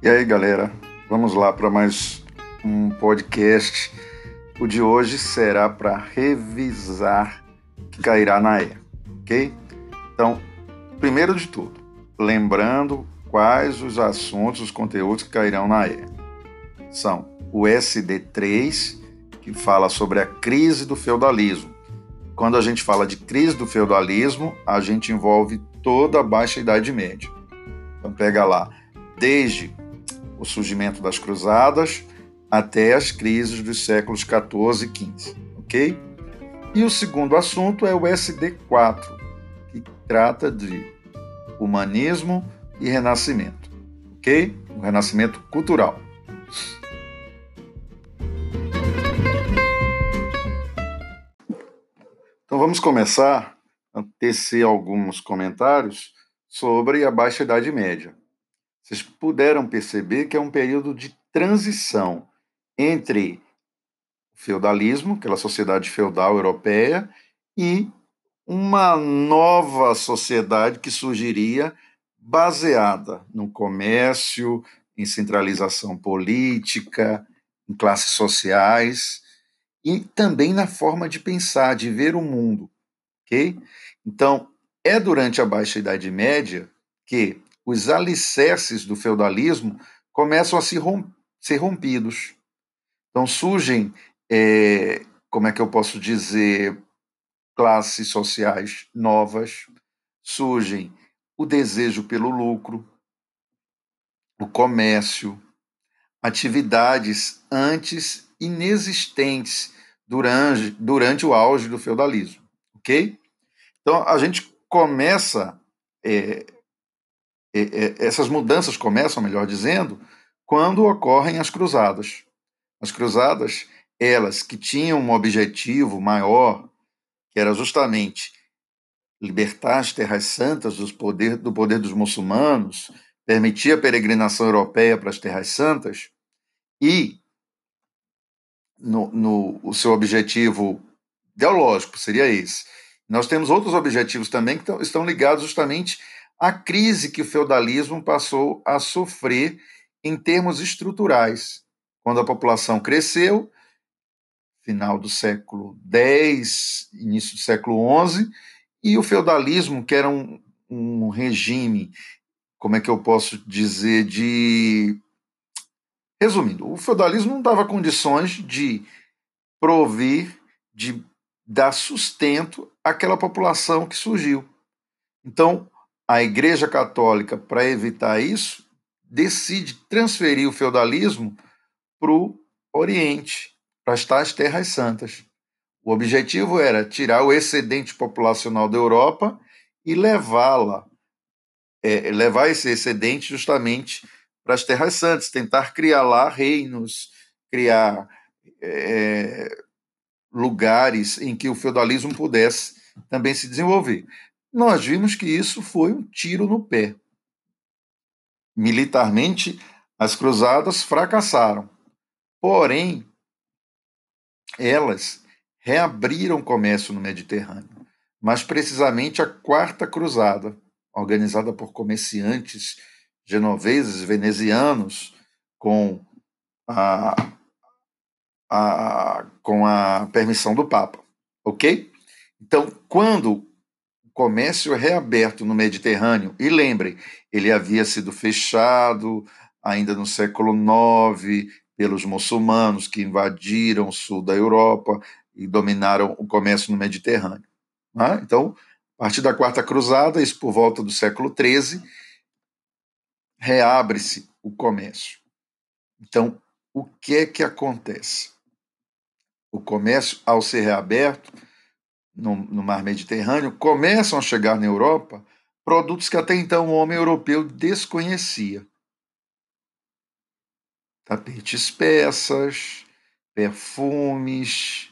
E aí, galera, vamos lá para mais um podcast. O de hoje será para revisar que cairá na E, ok? Então, primeiro de tudo, lembrando quais os assuntos, os conteúdos que cairão na E. São o SD3, que fala sobre a crise do feudalismo. Quando a gente fala de crise do feudalismo, a gente envolve toda a Baixa Idade Média. Então pega lá, desde o surgimento das cruzadas até as crises dos séculos 14 e 15, ok? E o segundo assunto é o SD4, que trata de humanismo e renascimento, ok? O renascimento cultural. Então vamos começar a tecer alguns comentários sobre a Baixa Idade Média. Vocês puderam perceber que é um período de transição entre o feudalismo, aquela sociedade feudal europeia, e uma nova sociedade que surgiria baseada no comércio, em centralização política, em classes sociais e também na forma de pensar, de ver o mundo, ok? Então, é durante a Baixa Idade Média que os alicerces do feudalismo começam a se rom ser rompidos. Então surgem, é, como é que eu posso dizer, classes sociais novas, surgem o desejo pelo lucro, o comércio, atividades antes inexistentes durante, durante o auge do feudalismo, ok? Então a gente começa é, essas mudanças começam, melhor dizendo, quando ocorrem as cruzadas. As cruzadas, elas que tinham um objetivo maior, que era justamente libertar as terras santas do poder, do poder dos muçulmanos, permitir a peregrinação europeia para as terras santas e no, no, o seu objetivo ideológico seria esse. Nós temos outros objetivos também que estão ligados justamente a crise que o feudalismo passou a sofrer em termos estruturais, quando a população cresceu, final do século X, início do século XI, e o feudalismo, que era um, um regime, como é que eu posso dizer, de. Resumindo, o feudalismo não dava condições de provir, de dar sustento àquela população que surgiu. Então, a Igreja Católica, para evitar isso, decide transferir o feudalismo para o Oriente, para as Terras Santas. O objetivo era tirar o excedente populacional da Europa e levá-la, é, levar esse excedente justamente para as Terras Santas, tentar criar lá reinos, criar é, lugares em que o feudalismo pudesse também se desenvolver nós vimos que isso foi um tiro no pé. Militarmente, as cruzadas fracassaram. Porém, elas reabriram o comércio no Mediterrâneo, mas precisamente a Quarta Cruzada, organizada por comerciantes genoveses, venezianos, com a, a, com a permissão do Papa. Ok? Então, quando comércio reaberto no Mediterrâneo. E lembrem, ele havia sido fechado ainda no século IX pelos muçulmanos que invadiram o sul da Europa e dominaram o comércio no Mediterrâneo. Né? Então, a partir da Quarta Cruzada, isso por volta do século XIII, reabre-se o comércio. Então, o que é que acontece? O comércio, ao ser reaberto, no, no mar Mediterrâneo, começam a chegar na Europa produtos que até então o homem europeu desconhecia. Tapetes peças, perfumes,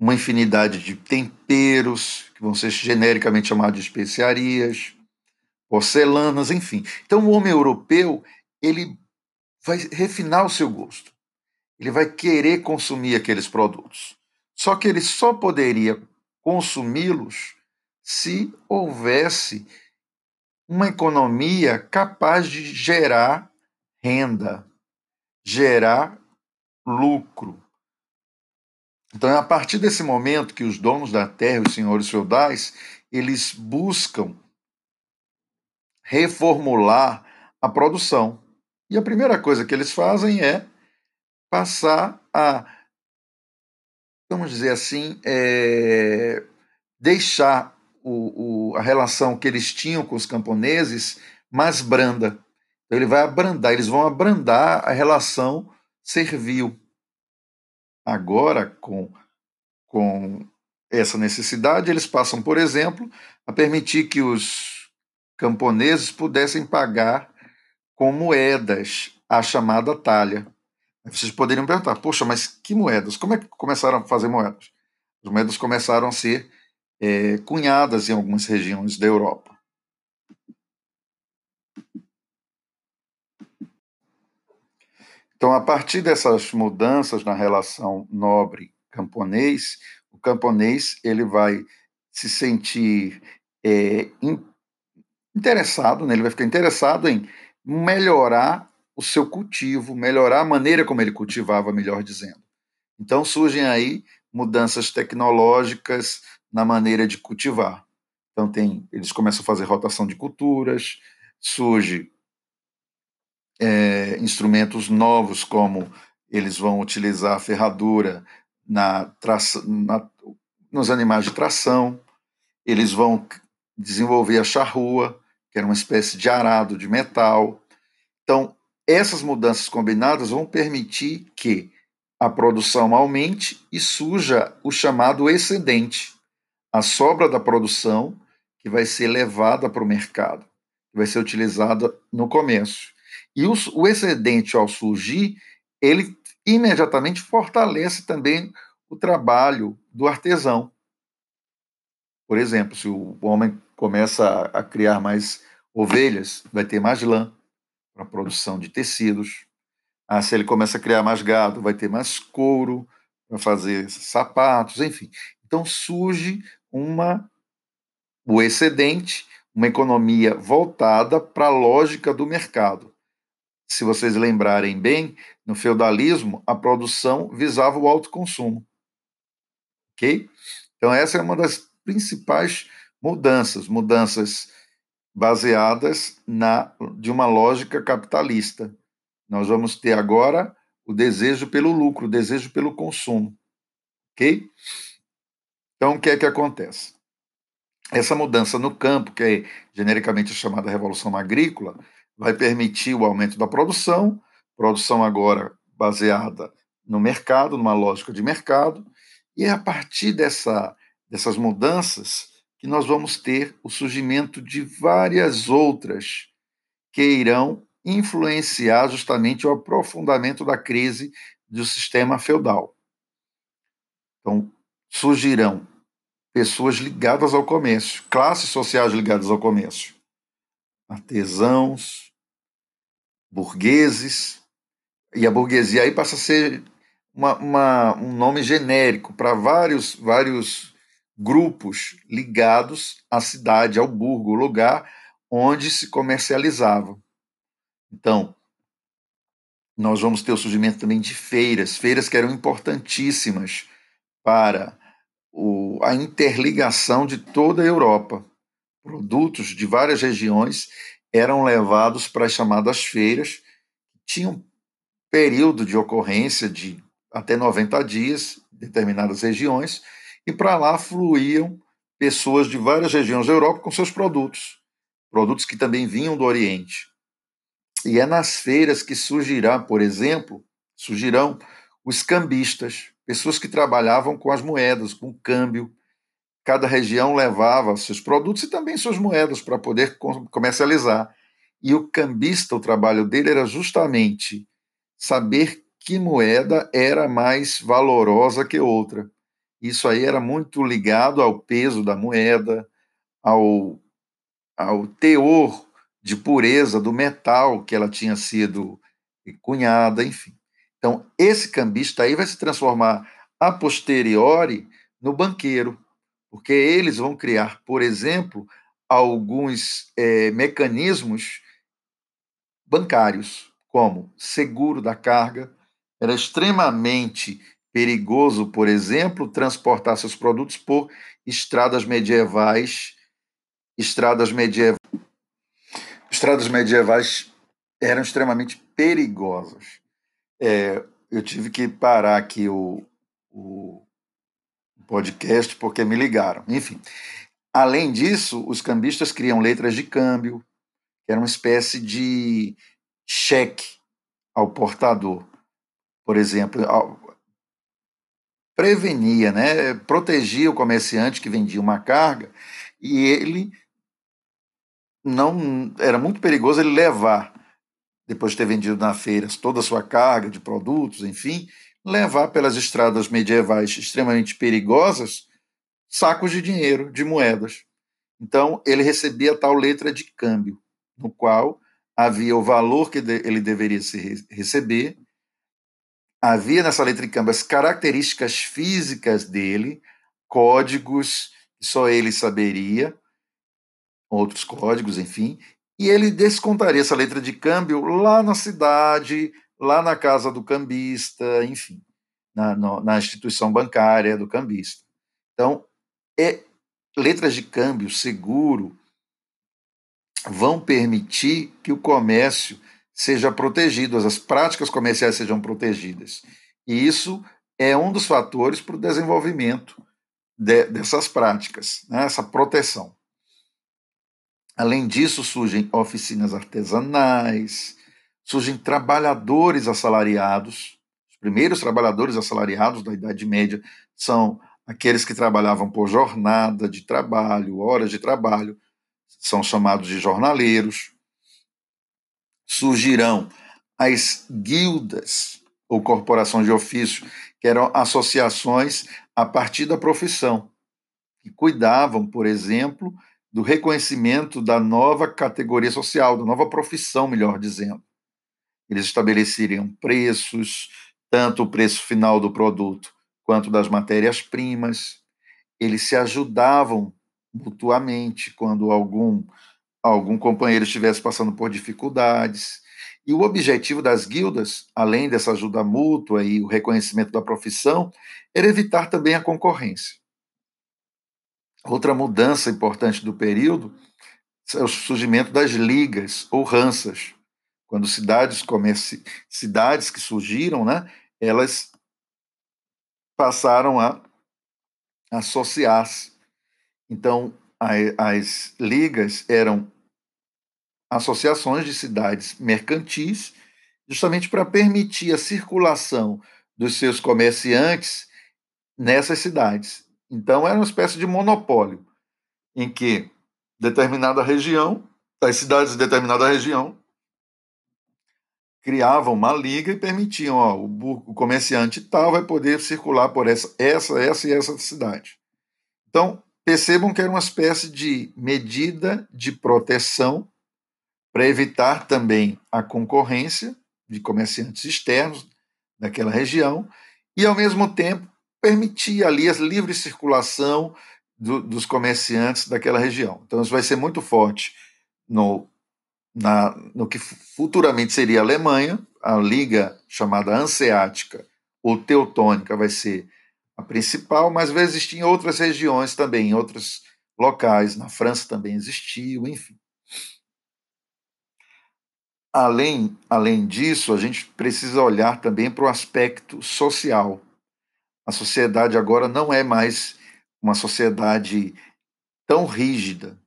uma infinidade de temperos, que vão ser genericamente chamados de especiarias, porcelanas, enfim. Então o homem europeu, ele vai refinar o seu gosto. Ele vai querer consumir aqueles produtos. Só que ele só poderia consumi-los se houvesse uma economia capaz de gerar renda, gerar lucro. Então é a partir desse momento que os donos da terra, os senhores feudais, eles buscam reformular a produção. E a primeira coisa que eles fazem é passar a, vamos dizer assim, é, deixar o, o, a relação que eles tinham com os camponeses mais branda. Então ele vai abrandar, eles vão abrandar a relação servil. Agora, com, com essa necessidade, eles passam, por exemplo, a permitir que os camponeses pudessem pagar com moedas a chamada talha. Vocês poderiam perguntar, poxa, mas que moedas? Como é que começaram a fazer moedas? As moedas começaram a ser é, cunhadas em algumas regiões da Europa. Então, a partir dessas mudanças na relação nobre-camponês, o camponês ele vai se sentir é, interessado, né? ele vai ficar interessado em melhorar o seu cultivo, melhorar a maneira como ele cultivava, melhor dizendo. Então surgem aí mudanças tecnológicas na maneira de cultivar. Então tem, eles começam a fazer rotação de culturas, surge é, instrumentos novos como eles vão utilizar a ferradura na, traça, na, nos animais de tração, eles vão desenvolver a charrua, que era uma espécie de arado de metal. Então, essas mudanças combinadas vão permitir que a produção aumente e surja o chamado excedente, a sobra da produção que vai ser levada para o mercado, que vai ser utilizada no comércio. E o, o excedente, ao surgir, ele imediatamente fortalece também o trabalho do artesão. Por exemplo, se o homem começa a criar mais ovelhas, vai ter mais lã para a produção de tecidos. Ah, se ele começa a criar mais gado, vai ter mais couro para fazer sapatos, enfim. Então surge uma o excedente, uma economia voltada para a lógica do mercado. Se vocês lembrarem bem, no feudalismo a produção visava o alto consumo. OK? Então essa é uma das principais mudanças, mudanças baseadas na de uma lógica capitalista. Nós vamos ter agora o desejo pelo lucro, o desejo pelo consumo. Ok? Então, o que é que acontece? Essa mudança no campo, que é genericamente chamada Revolução Agrícola, vai permitir o aumento da produção, produção agora baseada no mercado, numa lógica de mercado, e a partir dessa, dessas mudanças que nós vamos ter o surgimento de várias outras que irão influenciar justamente o aprofundamento da crise do sistema feudal. Então, surgirão pessoas ligadas ao comércio, classes sociais ligadas ao comércio, artesãos, burgueses, e a burguesia aí passa a ser uma, uma, um nome genérico para vários, vários grupos ligados à cidade, ao burgo, o lugar onde se comercializava. Então, nós vamos ter o surgimento também de feiras, feiras que eram importantíssimas para o, a interligação de toda a Europa. Produtos de várias regiões eram levados para as chamadas feiras, que tinham período de ocorrência de até 90 dias, em determinadas regiões, e para lá fluíam pessoas de várias regiões da Europa com seus produtos, produtos que também vinham do Oriente. E é nas feiras que surgirá, por exemplo, surgirão os cambistas, pessoas que trabalhavam com as moedas, com o câmbio. Cada região levava seus produtos e também suas moedas para poder comercializar. E o cambista, o trabalho dele era justamente saber que moeda era mais valorosa que outra. Isso aí era muito ligado ao peso da moeda, ao, ao teor de pureza do metal que ela tinha sido cunhada, enfim. Então, esse cambista aí vai se transformar a posteriori no banqueiro, porque eles vão criar, por exemplo, alguns é, mecanismos bancários, como seguro da carga, era extremamente perigoso, por exemplo, transportar seus produtos por estradas medievais. Estradas medievais, estradas medievais eram extremamente perigosas. É, eu tive que parar aqui o, o podcast porque me ligaram. Enfim, além disso, os cambistas criam letras de câmbio, que era uma espécie de cheque ao portador. Por exemplo, prevenia, né, protegia o comerciante que vendia uma carga e ele não era muito perigoso ele levar depois de ter vendido na feira toda a sua carga de produtos, enfim, levar pelas estradas medievais extremamente perigosas sacos de dinheiro, de moedas. Então, ele recebia tal letra de câmbio, no qual havia o valor que ele deveria receber, havia nessa letra de câmbio as características físicas dele, códigos que só ele saberia, outros códigos, enfim, e ele descontaria essa letra de câmbio lá na cidade, lá na casa do cambista, enfim, na, no, na instituição bancária do cambista. Então, é, letras de câmbio seguro vão permitir que o comércio seja protegido, as práticas comerciais sejam protegidas. E isso é um dos fatores para o desenvolvimento de, dessas práticas, né, essa proteção. Além disso, surgem oficinas artesanais, surgem trabalhadores assalariados. Os primeiros trabalhadores assalariados da Idade Média são aqueles que trabalhavam por jornada de trabalho, horas de trabalho, são chamados de jornaleiros. Surgirão as guildas ou corporações de ofício, que eram associações a partir da profissão, que cuidavam, por exemplo, do reconhecimento da nova categoria social, da nova profissão, melhor dizendo. Eles estabeleceriam preços, tanto o preço final do produto quanto das matérias-primas. Eles se ajudavam mutuamente quando algum algum companheiro estivesse passando por dificuldades. E o objetivo das guildas, além dessa ajuda mútua e o reconhecimento da profissão, era evitar também a concorrência. Outra mudança importante do período é o surgimento das ligas ou ranças. Quando cidades, comerci... cidades que surgiram, né, elas passaram a associar-se. Então, as ligas eram associações de cidades mercantis, justamente para permitir a circulação dos seus comerciantes nessas cidades. Então, era uma espécie de monopólio, em que determinada região, as cidades de determinada região, criavam uma liga e permitiam, ó, o, comerciante tal vai poder circular por essa, essa, essa e essa cidade. Então, percebam que era uma espécie de medida de proteção para evitar também a concorrência de comerciantes externos daquela região e, ao mesmo tempo, permitir ali a livre circulação do, dos comerciantes daquela região. Então, isso vai ser muito forte no, na, no que futuramente seria a Alemanha, a liga chamada Hanseática ou Teutônica vai ser a principal, mas vai existir em outras regiões também, em outros locais. Na França também existiu, enfim. Além, além disso, a gente precisa olhar também para o aspecto social a sociedade agora não é mais uma sociedade tão rígida,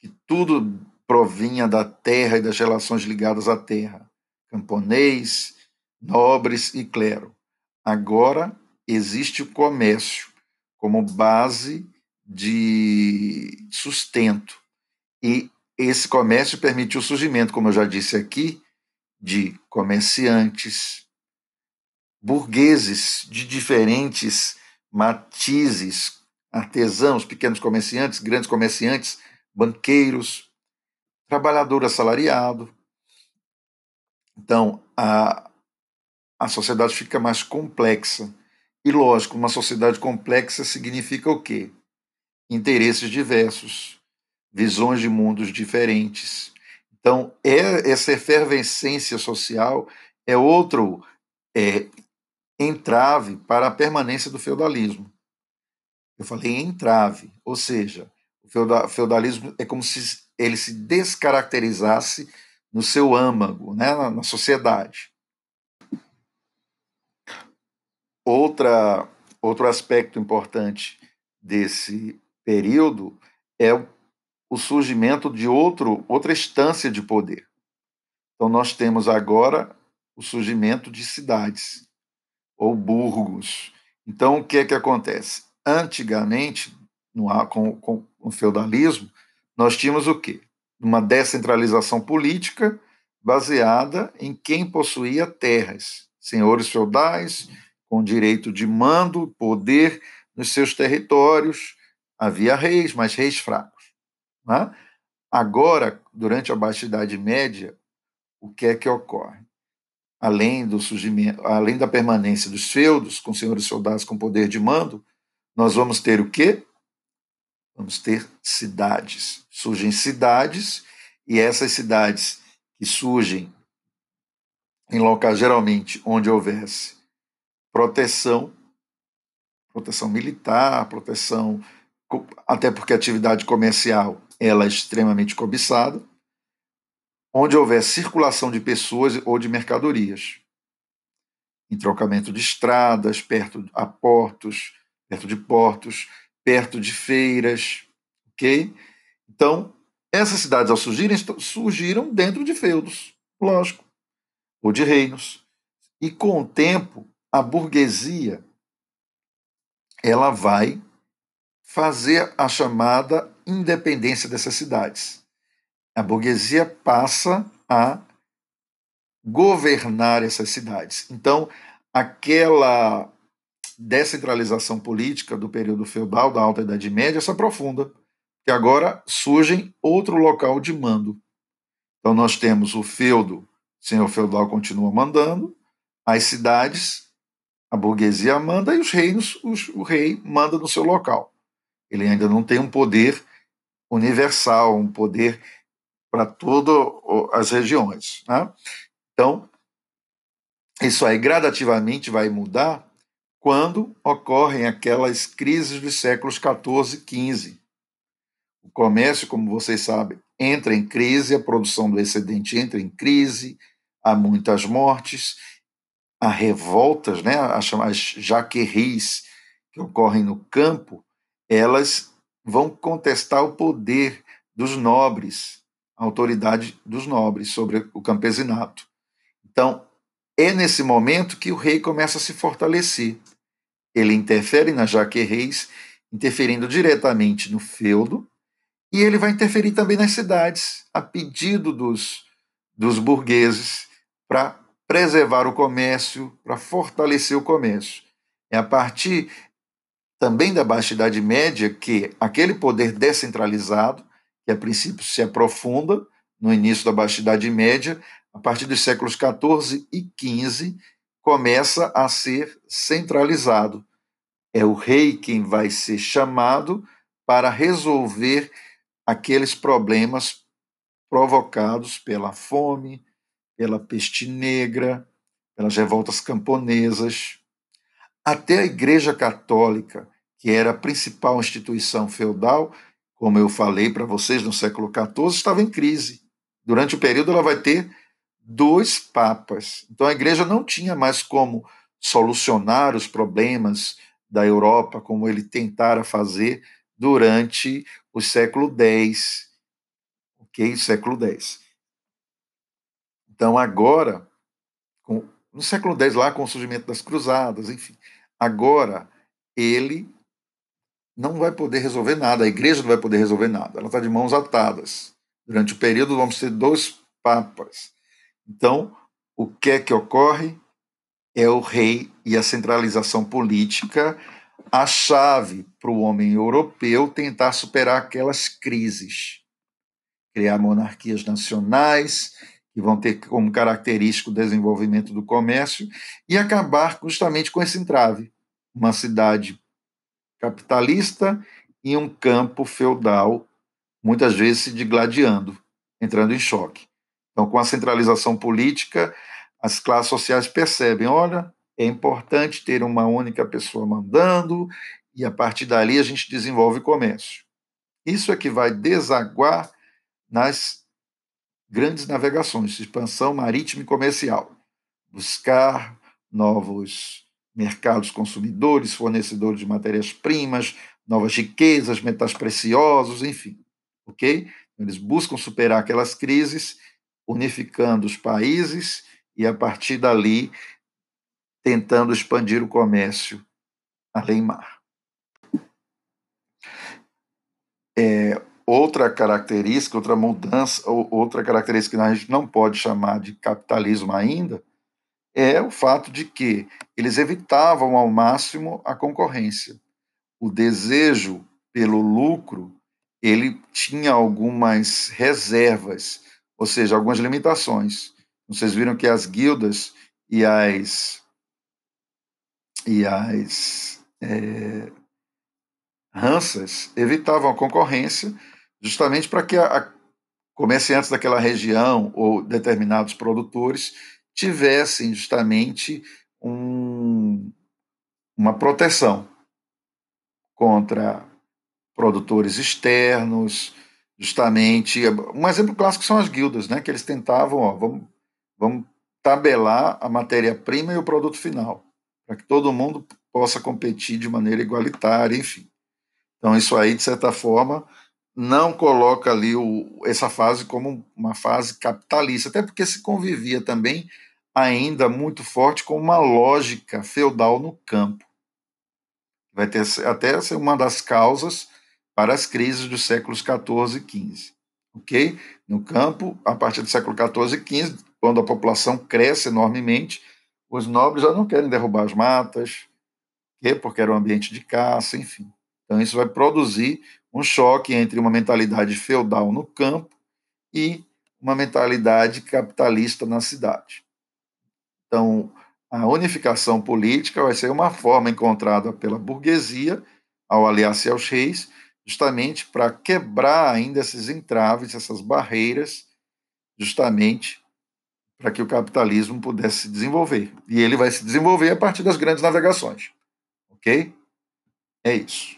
que tudo provinha da terra e das relações ligadas à terra, camponês, nobres e clero. Agora existe o comércio como base de sustento. E esse comércio permitiu o surgimento, como eu já disse aqui, de comerciantes, burgueses de diferentes matizes, artesãos, pequenos comerciantes, grandes comerciantes, banqueiros, trabalhador assalariado. Então, a, a sociedade fica mais complexa. E, lógico, uma sociedade complexa significa o quê? Interesses diversos, visões de mundos diferentes. Então, é, essa efervescência social é outro é, entrave para a permanência do feudalismo. Eu falei entrave, ou seja, o feudalismo é como se ele se descaracterizasse no seu âmago, né, na, na sociedade. Outra, outro aspecto importante desse período é o, o surgimento de outro, outra instância de poder. Então, nós temos agora o surgimento de cidades ou burgos. Então, o que é que acontece? Antigamente, no, com, com o feudalismo, nós tínhamos o quê? Uma descentralização política baseada em quem possuía terras, senhores feudais com direito de mando, poder nos seus territórios. Havia reis, mas reis fracos. Né? Agora, durante a Baixa Idade Média, o que é que ocorre? Além do surgimento, além da permanência dos feudos, com senhores feudais com poder de mando, nós vamos ter o quê? Vamos ter cidades. Surgem cidades, e essas cidades que surgem em locais geralmente onde houvesse proteção, proteção militar, proteção até porque a atividade comercial ela é extremamente cobiçada, onde houver circulação de pessoas ou de mercadorias, em trocamento de estradas, perto a portos, perto de portos, perto de feiras, ok? Então, essas cidades, ao surgirem, surgiram dentro de feudos, lógico, ou de reinos. E com o tempo, a burguesia ela vai fazer a chamada independência dessas cidades. A burguesia passa a governar essas cidades. Então, aquela descentralização política do período feudal, da Alta Idade Média, se aprofunda, que agora surgem outro local de mando. Então, nós temos o feudo, o senhor feudal continua mandando, as cidades a burguesia manda e os reinos, os, o rei manda no seu local. Ele ainda não tem um poder universal, um poder para todas as regiões. Né? Então, isso aí gradativamente vai mudar quando ocorrem aquelas crises dos séculos 14 e 15. O comércio, como vocês sabem, entra em crise, a produção do excedente entra em crise, há muitas mortes, a revoltas, né, as, as jaqueries que ocorrem no campo, elas vão contestar o poder dos nobres, a autoridade dos nobres sobre o campesinato. Então, é nesse momento que o rei começa a se fortalecer. Ele interfere nas jaqueries, interferindo diretamente no feudo, e ele vai interferir também nas cidades, a pedido dos, dos burgueses, para preservar o comércio, para fortalecer o comércio. É a partir também da Baixa Idade Média que aquele poder descentralizado, que a princípio se aprofunda no início da Baixa Idade Média, a partir dos séculos XIV e XV, começa a ser centralizado. É o rei quem vai ser chamado para resolver aqueles problemas provocados pela fome, pela peste negra, pelas revoltas camponesas. Até a Igreja Católica, que era a principal instituição feudal, como eu falei para vocês no século XIV, estava em crise. Durante o período, ela vai ter dois papas. Então, a Igreja não tinha mais como solucionar os problemas da Europa, como ele tentara fazer durante o século X, ok? Século X. Então, agora, com, no século X, lá com o surgimento das cruzadas, enfim, agora ele não vai poder resolver nada, a igreja não vai poder resolver nada, ela está de mãos atadas. Durante o período, vamos ter dois papas. Então, o que é que ocorre? É o rei e a centralização política a chave para o homem europeu tentar superar aquelas crises, criar monarquias nacionais que vão ter como característico o desenvolvimento do comércio, e acabar justamente com esse entrave. Uma cidade capitalista e um campo feudal, muitas vezes se digladiando. entrando em choque. Então, com a centralização política, as classes sociais percebem: olha, é importante ter uma única pessoa mandando, e a partir dali a gente desenvolve comércio. Isso é que vai desaguar nas grandes navegações, expansão marítima e comercial, buscar novos mercados consumidores, fornecedores de matérias-primas, novas riquezas, metais preciosos, enfim, ok? Eles buscam superar aquelas crises, unificando os países e, a partir dali, tentando expandir o comércio além-mar. É, outra característica, outra mudança, outra característica que a gente não pode chamar de capitalismo ainda, é o fato de que eles evitavam ao máximo a concorrência. O desejo pelo lucro, ele tinha algumas reservas, ou seja, algumas limitações. Vocês viram que as guildas e as e as é, Hansas evitavam a concorrência justamente para que a, a comerciantes daquela região ou determinados produtores tivessem justamente um, uma proteção contra produtores externos, justamente. Um exemplo clássico são as guildas, né? Que eles tentavam, ó, vamos, vamos tabelar a matéria-prima e o produto final, para que todo mundo possa competir de maneira igualitária, enfim. Então, isso aí, de certa forma, não coloca ali o, essa fase como uma fase capitalista, até porque se convivia também ainda muito forte com uma lógica feudal no campo. Vai ter até ser uma das causas para as crises dos séculos 14 e 15. Ok? No campo, a partir do século 14 e 15, quando a população cresce enormemente, os nobres já não querem derrubar as matas, porque era um ambiente de caça, enfim. Então, isso vai produzir um choque entre uma mentalidade feudal no campo e uma mentalidade capitalista na cidade. Então, a unificação política vai ser uma forma encontrada pela burguesia ao aliar-se aos reis, justamente para quebrar ainda esses entraves, essas barreiras, justamente para que o capitalismo pudesse se desenvolver. E ele vai se desenvolver a partir das grandes navegações. Ok? É isso.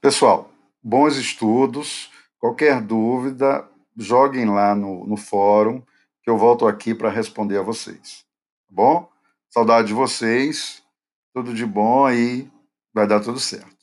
Pessoal, bons estudos. Qualquer dúvida, joguem lá no, no fórum, que eu volto aqui para responder a vocês. Tá bom? Saudade de vocês, tudo de bom aí, vai dar tudo certo.